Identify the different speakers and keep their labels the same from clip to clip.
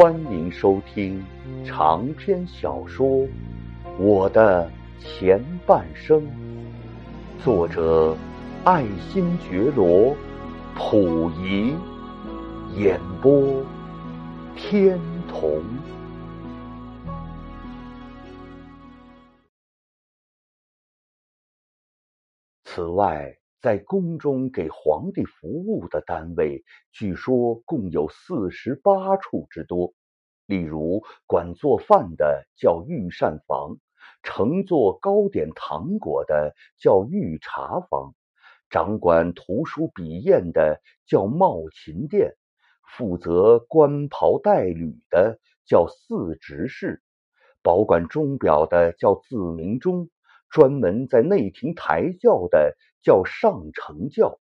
Speaker 1: 欢迎收听长篇小说《我的前半生》，作者爱新觉罗·溥仪，演播天童。此外。在宫中给皇帝服务的单位，据说共有四十八处之多。例如，管做饭的叫御膳房，盛做糕点糖果的叫御茶房，掌管图书笔砚的叫茂琴殿，负责官袍带履的叫四执事，保管钟表的叫自鸣钟。专门在内廷抬轿的叫上乘轿，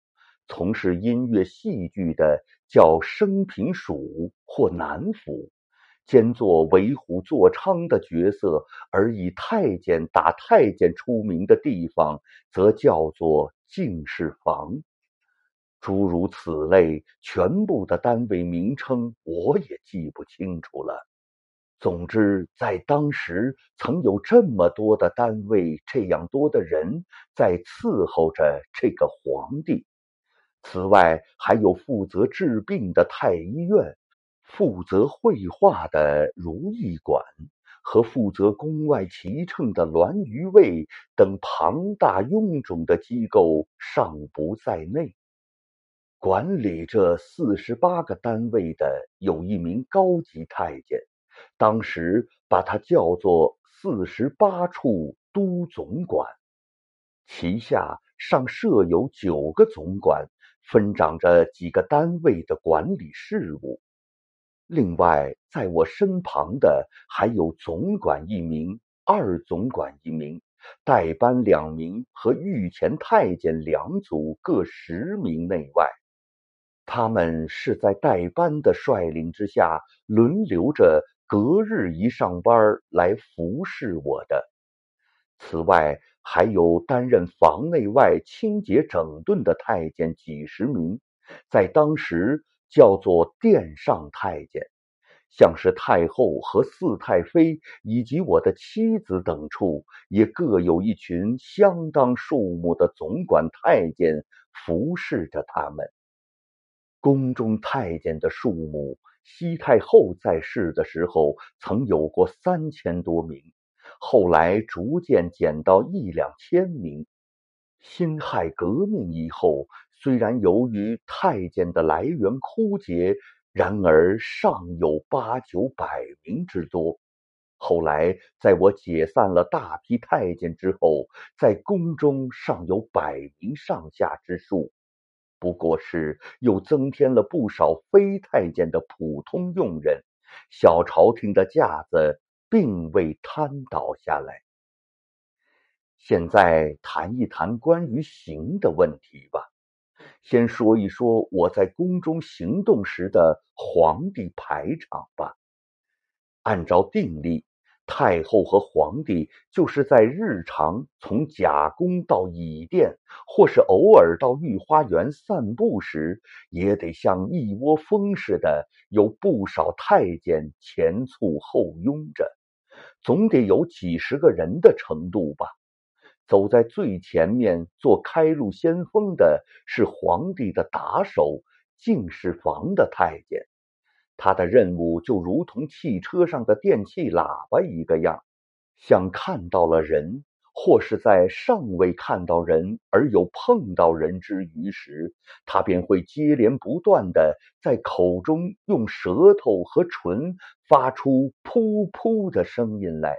Speaker 1: 从事音乐戏剧的叫升平署或南府，兼做为虎作伥的角色而以太监打太监出名的地方，则叫做净室房。诸如此类，全部的单位名称我也记不清楚了。总之，在当时曾有这么多的单位，这样多的人在伺候着这个皇帝。此外，还有负责治病的太医院，负责绘画的如意馆，和负责宫外骑乘的銮舆卫等庞大臃肿的机构尚不在内。管理这四十八个单位的有一名高级太监。当时把它叫做四十八处都总管，旗下尚设有九个总管，分掌着几个单位的管理事务。另外，在我身旁的还有总管一名、二总管一名、代班两名和御前太监两组，各十名内外。他们是在代班的率领之下轮流着。隔日一上班来服侍我的。此外，还有担任房内外清洁整顿的太监几十名，在当时叫做殿上太监。像是太后和四太妃以及我的妻子等处，也各有一群相当数目的总管太监服侍着他们。宫中太监的数目。西太后在世的时候，曾有过三千多名，后来逐渐减到一两千名。辛亥革命以后，虽然由于太监的来源枯竭，然而尚有八九百名之多。后来在我解散了大批太监之后，在宫中尚有百名上下之数。不过是又增添了不少非太监的普通佣人，小朝廷的架子并未瘫倒下来。现在谈一谈关于刑的问题吧。先说一说我在宫中行动时的皇帝排场吧。按照定例。太后和皇帝就是在日常从贾宫到倚殿，或是偶尔到御花园散步时，也得像一窝蜂似的，有不少太监前簇后拥着，总得有几十个人的程度吧。走在最前面做开路先锋的是皇帝的打手，进士房的太监。他的任务就如同汽车上的电气喇叭一个样，像看到了人，或是在尚未看到人而有碰到人之余时，他便会接连不断的在口中用舌头和唇发出噗噗的声音来，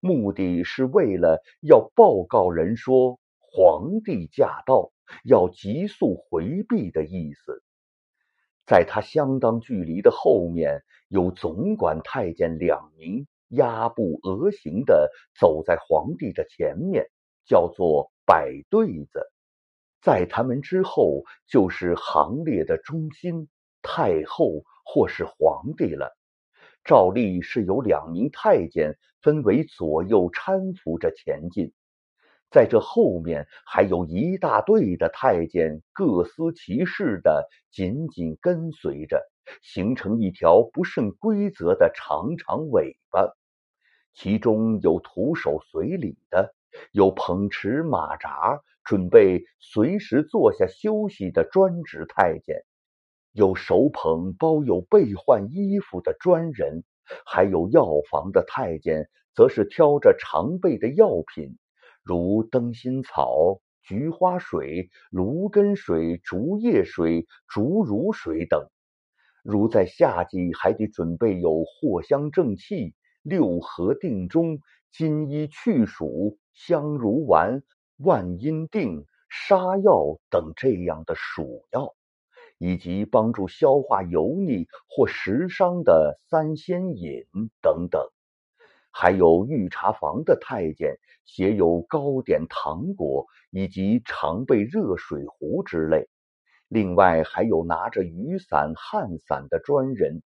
Speaker 1: 目的是为了要报告人说皇帝驾到，要急速回避的意思。在他相当距离的后面，有总管太监两名，压步而行的走在皇帝的前面，叫做摆对子。在他们之后，就是行列的中心，太后或是皇帝了。照例是由两名太监分为左右搀扶着前进。在这后面还有一大队的太监，各司其事的紧紧跟随着，形成一条不甚规则的长长尾巴。其中有徒手随礼的，有捧持马扎准备随时坐下休息的专职太监，有手捧包有备换衣服的专人，还有药房的太监，则是挑着常备的药品。如灯心草、菊花水、芦根水、竹叶水、竹茹水等；如在夏季，还得准备有藿香正气、六合定中、金衣去暑、香茹丸、万阴定、沙药等这样的暑药，以及帮助消化油腻或食伤的三仙饮等等。还有御茶房的太监，携有糕点、糖果，以及常备热水壶之类。另外还有拿着雨伞、汗伞的专人。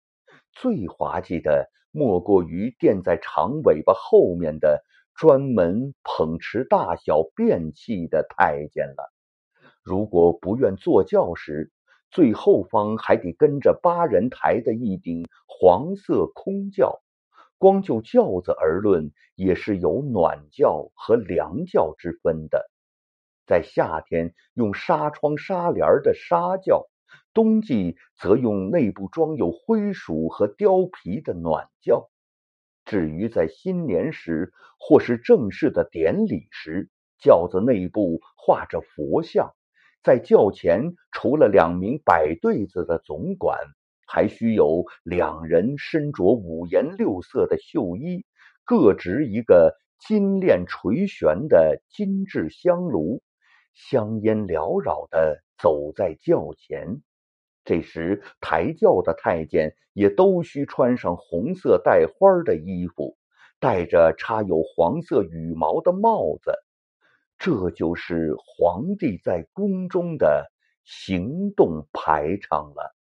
Speaker 1: 最滑稽的，莫过于垫在长尾巴后面的，专门捧持大小便器的太监了。如果不愿坐轿时，最后方还得跟着八人抬的一顶黄色空轿。光就轿子而论，也是有暖轿和凉轿之分的。在夏天用纱窗纱帘的纱轿，冬季则用内部装有灰鼠和貂皮的暖轿。至于在新年时或是正式的典礼时，轿子内部画着佛像，在轿前除了两名摆对子的总管。还需有两人身着五颜六色的绣衣，各执一个金链垂悬的金质香炉，香烟缭绕的走在轿前。这时抬轿的太监也都需穿上红色带花的衣服，戴着插有黄色羽毛的帽子。这就是皇帝在宫中的行动排场了。